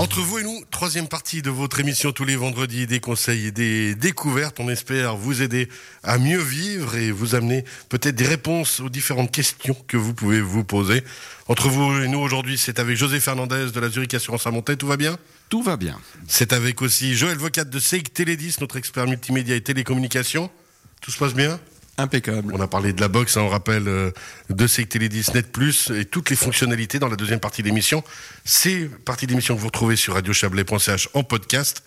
Entre vous et nous, troisième partie de votre émission tous les vendredis, des conseils et des découvertes. On espère vous aider à mieux vivre et vous amener peut-être des réponses aux différentes questions que vous pouvez vous poser. Entre vous et nous aujourd'hui, c'est avec José Fernandez de la Zurich Assurance à Montaix. Tout va bien? Tout va bien. C'est avec aussi Joël Vocat de Seik Télédis, notre expert multimédia et télécommunications. Tout se passe bien? Impeccable. On a parlé de la boxe, hein, on rappelle euh, de Seik Télédis Net Plus et toutes les fonctionnalités dans la deuxième partie de l'émission. C'est partie d'émission que vous retrouvez sur radiochablais.ch en podcast.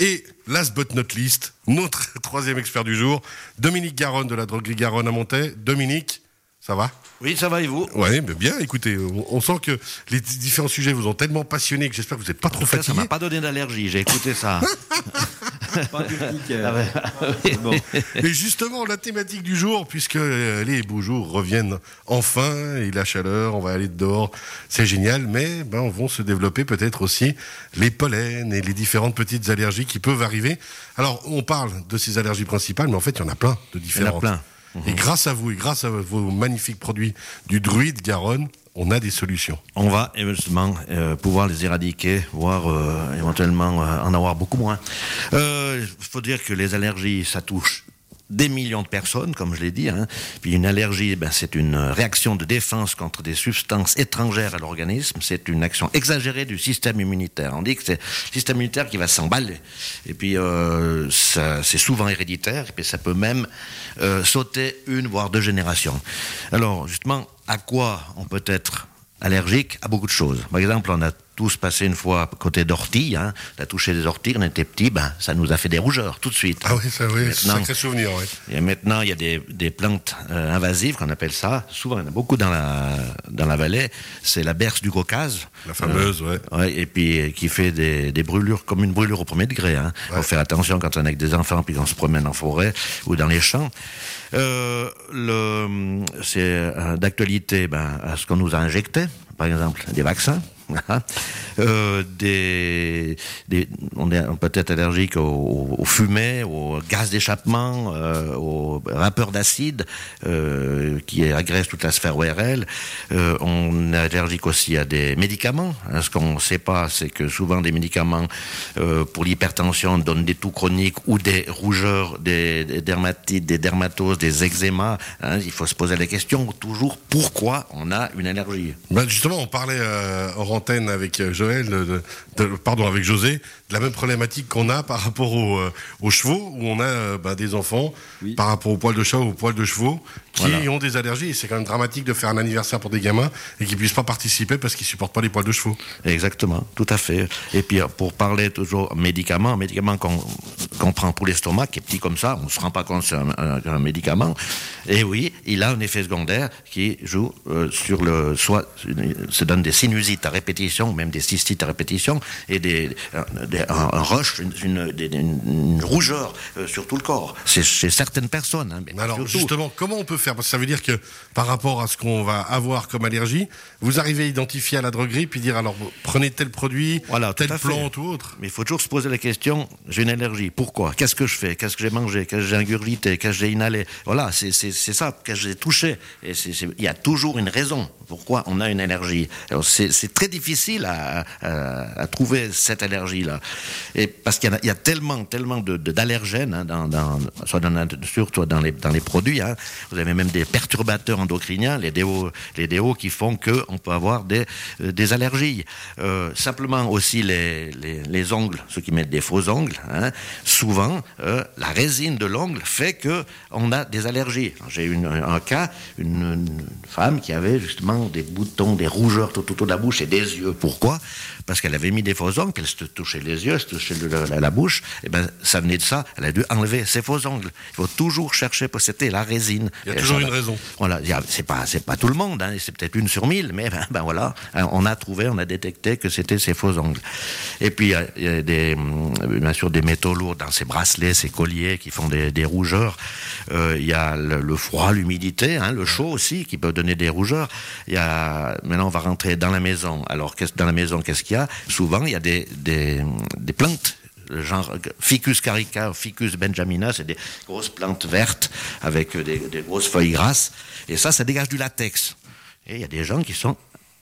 Et last but not least, notre troisième expert du jour, Dominique Garonne de la droguerie Garonne à Montaix. Dominique, ça va? Oui, ça va et vous? Oui, mais bien, écoutez, on, on, sent que les différents sujets vous ont tellement passionné que j'espère que vous n'êtes pas trop Ça fatigué. m'a pas donné d'allergie, j'ai écouté ça. Pas du Ah ouais. Bon. Et justement, la thématique du jour, puisque euh, les beaux jours reviennent enfin, et la chaleur, on va aller dehors, c'est génial, mais ben, vont se développer peut-être aussi les pollens et les différentes petites allergies qui peuvent arriver. Alors, on parle de ces allergies principales, mais en fait, il y en a plein de différentes. plein. Et grâce à vous, et grâce à vos magnifiques produits du druide Garonne, on a des solutions. On va éventuellement euh, pouvoir les éradiquer, voire euh, éventuellement euh, en avoir beaucoup moins. Il faut dire que les allergies, ça touche des millions de personnes, comme je l'ai dit. Hein. Puis une allergie, ben, c'est une réaction de défense contre des substances étrangères à l'organisme. C'est une action exagérée du système immunitaire. On dit que c'est le système immunitaire qui va s'emballer. Et puis euh, c'est souvent héréditaire. Et puis ça peut même euh, sauter une voire deux générations. Alors justement, à quoi on peut être allergique? À beaucoup de choses. Par exemple, on a tous passé une fois côté d'ortie, hein, on a touché des orties, on était petit, ben, ça nous a fait des rougeurs tout de suite. Ah oui, ça, oui, Maintenant- sacré souvenir, oui. Et maintenant, il y a des, des plantes euh, invasives qu'on appelle ça. Souvent, il y en a beaucoup dans la, dans la vallée. C'est la berce du Caucase. La fameuse, ouais. Ouais, et puis euh, qui fait des, des brûlures comme une brûlure au premier degré. Hein. Ouais. Faut faire attention quand on est avec des enfants puis qu'on se promène en forêt ou dans les champs. Euh, le, c'est euh, d'actualité ben, à ce qu'on nous a injecté, par exemple des vaccins. Euh, on est peut-être allergique aux, aux fumées, aux gaz d'échappement, euh, aux vapeurs d'acide euh, qui agressent toute la sphère ORL. Euh, on est allergique aussi à des médicaments. Hein, Ce qu'on ne sait pas, c'est que souvent des médicaments pour l'hypertension donnent des toux chroniques ou des rougeurs, des, dermatites, des dermatoses, des eczémas. Hein, il faut se poser la question toujours pourquoi on a une allergie? Ben justement, on parlait antenne avec euh, Joël, de- de- de- pardon, avec José, la même problématique qu'on a par rapport aux, euh, aux chevaux, où on a euh, ben, des enfants, Oui. par rapport aux poils de chat ou aux poils de chevaux, qui Voilà. ont des allergies. Et c'est quand même dramatique de faire un anniversaire pour des gamins et qu'ils puissent pas participer parce qu'ils supportent pas les poils de chevaux. Exactement, tout à fait. Et puis euh, pour parler toujours médicaments, médicaments qu'on qu'on prend pour l'estomac, qui est petit comme ça, on se rend pas compte que c'est un, un- un médicament. Et oui, il a un effet secondaire qui joue euh, sur le, soit se donne des sinusites à répétition, même des cystites à répétition, et des- un- un rush, une, une- des- une- une rougeur euh, sur tout le corps. C'est chez certaines personnes. hein, mais alors, surtout- justement, comment on peut faire? Parce que ça veut dire que par rapport à ce qu'on va avoir comme allergie, vous arrivez à identifier à la droguerie puis dire alors prenez tel produit, Voilà, telle plante ou autre. Mais il faut toujours se poser la question, j'ai une allergie, pourquoi? Qu'est-ce que je fais? Qu'est-ce que j'ai mangé? Qu'est-ce que j'ai ingurgité? Qu'est-ce que j'ai inhalé? Voilà, c'est ça, qu'est-ce que j'ai touché. Il y a toujours une raison pourquoi on a une allergie. C'est c'est très difficile à, à- à trouver cette allergie-là. Et parce qu'il y, a- tellement, tellement d'allergènes, hein, dans, soit dans la nature, soit dans les, dans les produits. hein. Vous avez même des perturbateurs endocriniens, les déos, les déos qui font qu'on peut avoir des, euh, des allergies. Euh, simplement aussi les, les, les ongles, ceux qui mettent des faux ongles, hein, souvent euh, la résine de l'ongle fait que on a des allergies. J'ai eu un cas, une, une femme qui avait justement des boutons, des rougeurs tout autour de la bouche et des yeux. Pourquoi? Parce qu'elle avait mis des faux ongles, qu'elle se touchait les yeux, se le- la, la bouche. Et ben ça venait de ça. Elle a dû enlever ses faux ongles. Il faut toujours chercher parce que c'était la résine. Il y a toujours ça- une raison. voilà, c'est pas c'est pas tout le monde, hein, c'est peut-être une sur mille, mais ben, ben voilà, hein, on a trouvé, on a détecté que c'était ces faux ongles. Et puis il y a- des hum, bien sûr des métaux lourds dans ces bracelets, ces colliers qui font des, des rougeurs. Euh, Il y a le, le froid, l'humidité, hein, le chaud aussi qui peut donner des rougeurs. Il y a maintenant on va rentrer dans la maison. Alors dans la maison qu'est-ce qu'il y a? Souvent il y a des des, plantes genre Ficus carica, Ficus benjamina, c'est des grosses plantes vertes avec des, des grosses feuilles grasses. Et ça, ça dégage du latex. Et il y a des gens qui sont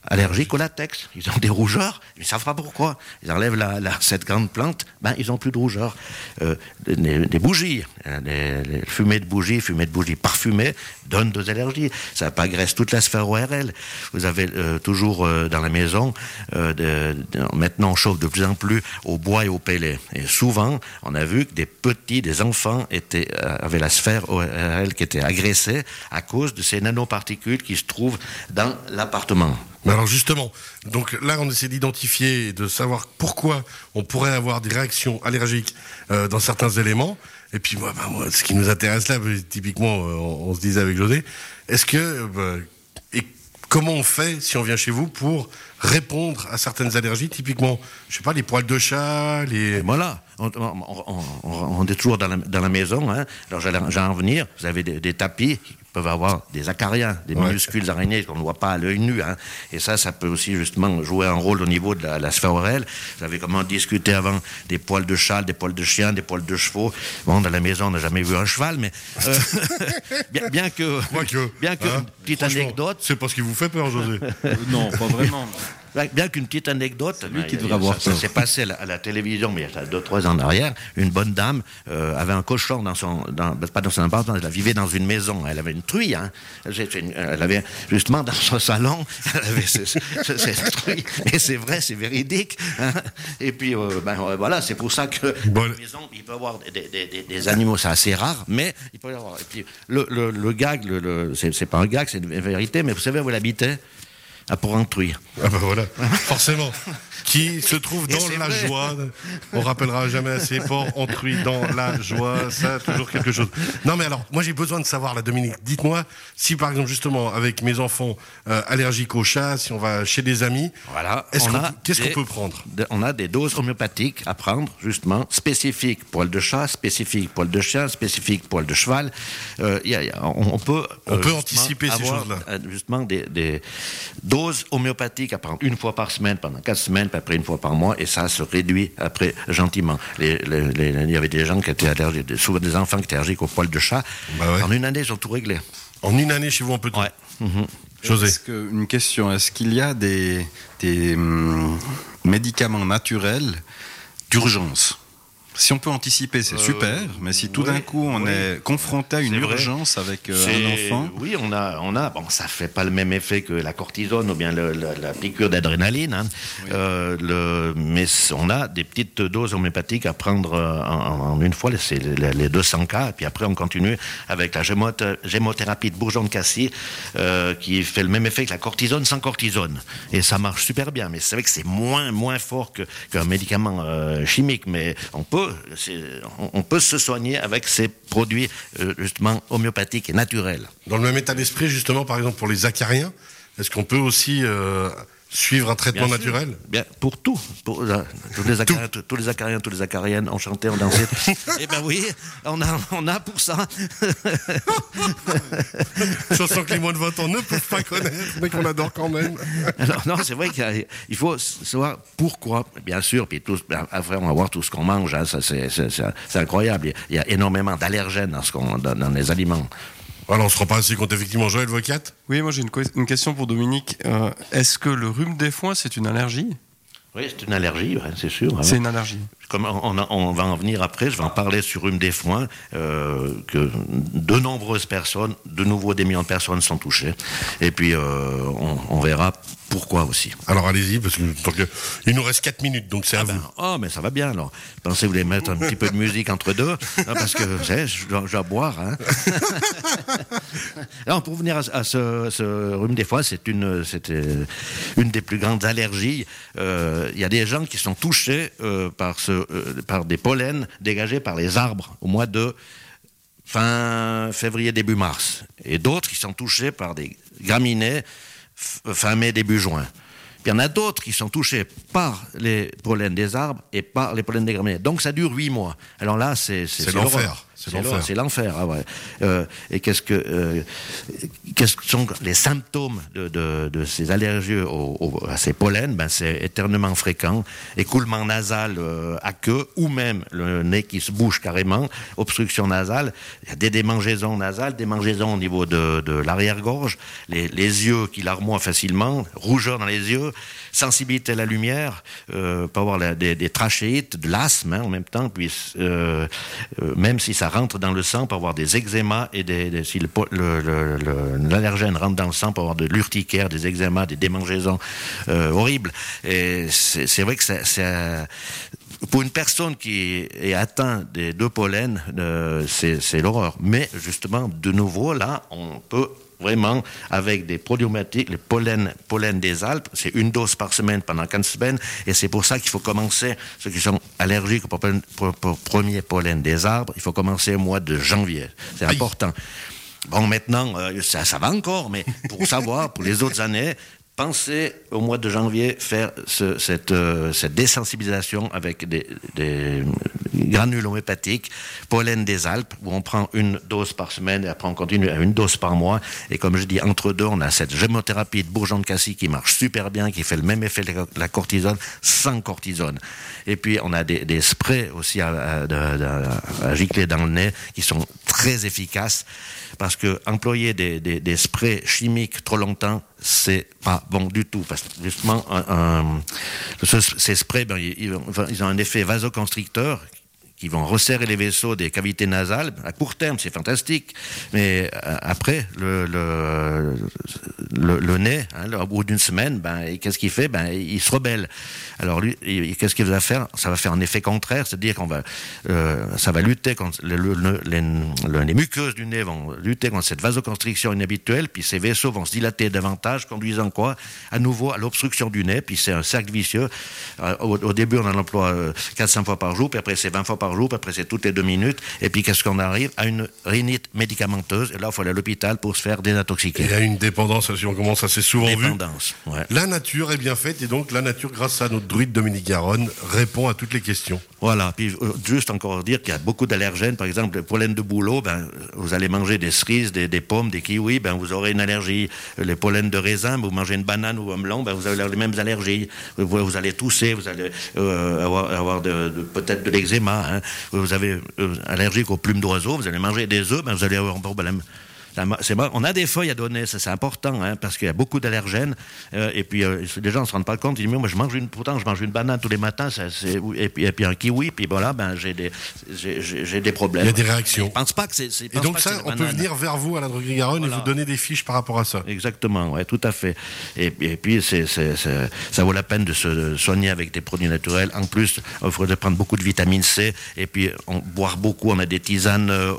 allergiques au latex. Ils ont des rougeurs, ils ne savent pas pourquoi. Ils enlèvent la, la- cette grande plante, ben, ils n'ont plus de rougeur. Euh, des, des bougies, hein, les fumées de bougies, fumées de bougies parfumées, donnent des allergies. Ça agresse toute la sphère ORL. Vous avez euh, toujours euh, dans la maison, euh, de- maintenant on chauffe de plus en plus au bois et au pellet. Et souvent, on a vu que des petits, des enfants étaient, euh, avaient la sphère ORL qui était agressée à cause de ces nanoparticules qui se trouvent dans l'appartement. Alors justement, donc là on essaie d'identifier de savoir pourquoi on pourrait avoir des réactions allergiques euh, dans certains éléments. Et puis moi, moi, ce qui nous intéresse là, typiquement, euh, on, se disait avec José, est-ce que euh, bah, et comment on fait si on vient chez vous pour répondre à certaines allergies, typiquement, je sais pas, les poils de chat, les voilà, on, est toujours dans la, maison. Hein. Alors j'allais en venir, vous avez des, tapis peuvent avoir des acariens, des Ouais. minuscules araignées qu'on ne voit pas à l'œil nu. Hein. Et ça, ça peut aussi justement jouer un rôle au niveau de la, la sphère orale. Vous avez comment discuté avant des poils de chat, des poils de chien, des poils de chevaux. Bon, dans la maison, on n'a jamais vu un cheval, mais euh, bien, bien que, Quoique, bien que hein, une petite anecdote, C'est pas ce qui vous fait peur, José. Euh, non, pas vraiment. Bien- qu'une petite anecdote, lui ben, qui devrait avoir ça, s'est passé à la, à la télévision, mais il y a deux trois ans en arrière, une bonne dame euh, avait un cochon dans son, dans, pas dans son appartement, elle vivait dans une maison, elle avait une truie, hein. Elle avait justement dans son salon, elle avait ce- ce- ce- cette truie, et c'est vrai, c'est véridique. hein. Et puis euh, ben voilà, c'est pour ça que Bon, dans la maison, il peut y avoir des, des- des- des animaux, c'est assez rare, mais il peut y avoir. Et puis le, le, le gag, le, c'est pas un gag, c'est une vérité, mais vous savez où elle habitait? À Porrentruy. Ah bah voilà, forcément. Qui se trouve dans la vrai. joie. On rappellera jamais assez fort, entruit dans la joie, ça a toujours quelque chose. Non mais alors, moi j'ai besoin de savoir, là Dominique, dites-moi, si par exemple justement avec mes enfants euh, allergiques aux chats, si on va chez des amis, Voilà. qu'on qu'est-ce qu'on peut prendre? de- On a des doses homéopathiques à prendre, justement, spécifiques poil de chat, spécifiques poil de chien, spécifiques poil de cheval. Euh, y a- y a- on, on peut. On peut justement, anticiper ces choses-là. euh, Justement, des, des doses homéopathiques à prendre une fois par semaine pendant quatre semaines, puis après une fois par mois, et ça se réduit après gentiment. Les- les- les- Il y avait des gens qui étaient allergiques, souvent des enfants qui étaient allergiques au poil de chat. Bah ouais. En une année, ils ont tout réglé. En une année chez vous, on peut tout. Ouais. Mhm. José. Est-ce que, une question, est-ce qu'il y a des, des hum, médicaments naturels d'urgence? Si on peut anticiper, c'est super, mais si tout d'un Euh, coup on oui. est confronté à une vrai. urgence avec euh, un enfant, Oui, on a, on a. Bon, ça fait pas le même effet que la cortisone ou bien le- la piqûre d'adrénaline, hein. Euh, mais on a des petites doses homéopathiques à prendre euh, en, en une fois, c'est les, les 200 cas, et puis après on continue avec la gémoth- gémothérapie de bourgeon de cassis, euh, qui fait le même effet que la cortisone sans cortisone, et ça marche super bien. Mais c'est vrai que c'est moins, moins fort qu'un médicament euh, chimique, mais on peut, on peut se soigner avec ces produits euh, justement homéopathiques et naturels. Dans le même état d'esprit, justement, par exemple pour les acariens, est-ce qu'on peut aussi euh, suivre un traitement Bien sûr. naturel Bien, pour tout. Pour, euh, tous, les acariens, tous- tous les acariens, tous les acariennes, on chantait, on dansait. eh ben oui, on a, on a pour ça. Chanson que les moins de 20 ans ne peuvent pas connaître, mais qu'on adore quand même. Alors, non, c'est vrai qu'il faut savoir pourquoi, bien sûr, puis tout, ben, après on va voir tout ce qu'on mange, hein, ça c'est- incroyable. Il y a énormément d'allergènes dans, dans les aliments. Voilà, on se rend pas assez compte, effectivement. Joël Vocat Oui, moi j'ai une, que- une question pour Dominique. Euh, Est-ce que le rhume des foins, c'est une allergie? Oui, c'est une allergie, ouais, c'est sûr. hein. C'est une allergie. Comme on, va en venir après, je vais en parler sur rhume des foins, euh, que de nombreuses personnes, de nouveau des millions de personnes sont touchées. Et puis, euh, on, on verra pourquoi aussi. Alors allez-y, parce que euh, il nous reste 4 minutes, donc c'est à Ah vous. ben, oh, mais ça va bien alors. Pensez que vous voulez mettre un petit peu de musique entre deux, parce que vous savez, je dois, je dois boire. Hein. alors, pour venir à, à ce, ce rhume des foins, c'est une, c'était une des plus grandes allergies. Euh, Il y a des gens qui sont touchés euh, par, ce, euh, par des pollens dégagés par les arbres au mois de fin février, début mars. Et d'autres qui sont touchés par des graminées fin mai, début juin. Puis il y en a d'autres qui sont touchés par les pollens des arbres et par les pollens des graminées. Donc ça dure huit mois. Alors là, c'est C'est l'enfer. C'est l'enfer. C'est l'enfer. Ah ouais. Euh, et qu'est-ce que euh, qu'est-ce que sont les symptômes de, de, de ces allergies au, au- à ces pollens? Ben c'est éternement fréquent, écoulement nasal euh, à queue ou même le nez qui se bouge carrément, obstruction nasale. Il y a des démangeaisons nasales, démangeaisons au niveau de, de l'arrière-gorge, les, les yeux qui larmoient facilement, rougeur dans les yeux, sensibilité à la lumière, euh, peut avoir la- des, des trachéites, de l'asthme hein, en même temps, puis euh, euh, même si ça rentre dans le sang, peut avoir des eczémas et des, des- si l'allergène rentre dans le sang, peut avoir de l'urticaire, des eczémas, des démangeaisons euh, horribles. Et c'est vrai que euh, pour une personne qui est atteinte des deux pollens, euh, c'est l'horreur. Mais justement, de nouveau, là, on peut vraiment avec des problématiques, les pollen, pollen des Alpes, c'est une dose par semaine pendant 15 semaines, et c'est pour ça qu'il faut commencer, ceux qui sont allergiques au premier pollen des arbres, il faut commencer au mois de janvier. C'est important. Bon, maintenant, euh, ça, ça va encore, mais pour savoir, pour les autres années, pensez au mois de janvier faire ce- cette, euh, cette désensibilisation avec des, des granules homéopathiques, pollen des Alpes, où on prend une dose par semaine et après on continue à une dose par mois. Et comme je dis, entre deux, on a cette gémothérapie de bourgeon de cassis qui marche super bien, qui fait le même effet que la cortisone sans cortisone. Et puis on a des, des sprays aussi à, à- de- à gicler dans le nez qui sont très efficaces parce que employer des, des, des sprays chimiques trop longtemps, c'est pas bon du tout. Parce que justement, un- un- ce- ces sprays, ben, ils, ils ont un effet vasoconstricteur qui vont resserrer les vaisseaux des cavités nasales. À court terme, c'est fantastique, mais euh, après, le, le, le, nez, hein, au bout d'une semaine, ben, qu'est-ce qu'il fait? Ben, Il se rebelle. Alors lui, qu'est-ce qu'il va faire? Ça va faire un effet contraire, c'est-à-dire qu'on va, euh, ça va lutter contre le- le- le- les, le- les muqueuses du nez vont lutter contre cette vasoconstriction inhabituelle, puis ces vaisseaux vont se dilater davantage, conduisant quoi? À nouveau à l'obstruction du nez, puis c'est un cercle vicieux. Euh, au, début, on en emploie euh, 400 fois par jour, puis après c'est 20 fois par jour, puis après c'est toutes les deux minutes, et puis qu'est-ce qu'on arrive À une rhinite médicamenteuse, et là, il faut aller à l'hôpital pour se faire désintoxiquer. Il y a une dépendance, si on commence assez souvent vu. Dépendance, ouais. La nature est bien faite et donc la nature, grâce à notre druide Dominique Garonne, répond à toutes les questions. Voilà, puis euh, juste encore dire qu'il y a beaucoup d'allergènes. Par exemple, le pollen de bouleau, ben, vous allez manger des cerises, des, des pommes, des kiwis, ben, vous aurez une allergie. Les pollens de raisin, vous mangez une banane ou un melon, ben, vous avez les mêmes allergies. Vous, vous allez tousser, vous allez euh, avoir, avoir de, de- peut-être de l'eczéma. Hein. Vous avez euh, allergique aux plumes d'oiseaux, vous allez manger des œufs, ben, vous allez avoir un problème. On a des feuilles à donner, ça c'est important, hein, parce qu'il y a beaucoup d'allergènes. euh, et puis euh, les gens ne se rendent pas compte. Ils disent mais moi je mange une, pourtant je mange une banane tous les matins, ça, et, puis, et puis un kiwi, puis voilà, ben j'ai des, problèmes. Il y a des réactions. Je pense pas que c'est. Et donc ça, on peut venir vers vous à la droguerie Garonne et vous donner des fiches par rapport à ça. Exactement, ouais, tout à fait. Et, et puis, ça vaut la peine de se soigner avec des produits naturels. En plus, il faudrait prendre beaucoup de vitamine C et puis on, boire beaucoup. On a des tisanes, euh,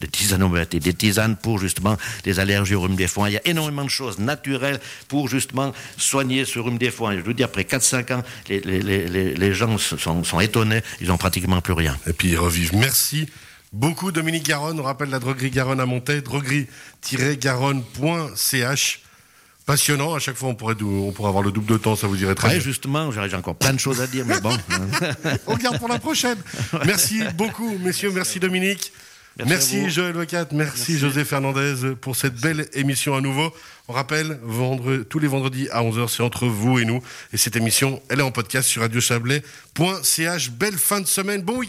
des tisanes homéopathiques, des tisanes pour justement les allergies au rhume des foins. Il y a énormément de choses naturelles pour justement soigner ce rhume des foins. Je vous dis, après 4-5 ans, les, les, les, les- les gens sont, sont étonnés. Ils ont pratiquement plus rien. Et puis ils revivent. Merci beaucoup Dominique Garonne. On rappelle la droguerie Garonne à Montaix, droguerie-garonne.ch. Passionnant, à chaque fois on pourrait, dou- on pourrait avoir le double de temps, ça vous dirait très Ouais, bien. justement, j'ai j'ai encore plein de choses à dire, mais bon. On garde pour la prochaine. Merci beaucoup, messieurs. Merci Dominique. Merci. Joël Vocat. Merci, José Fernandez pour cette belle émission à nouveau. On rappelle, vendre, tous les vendredis à 11h, c'est entre vous et nous. Et cette émission, elle est en podcast sur radiochablais.ch. Belle fin de semaine. Bon week-end.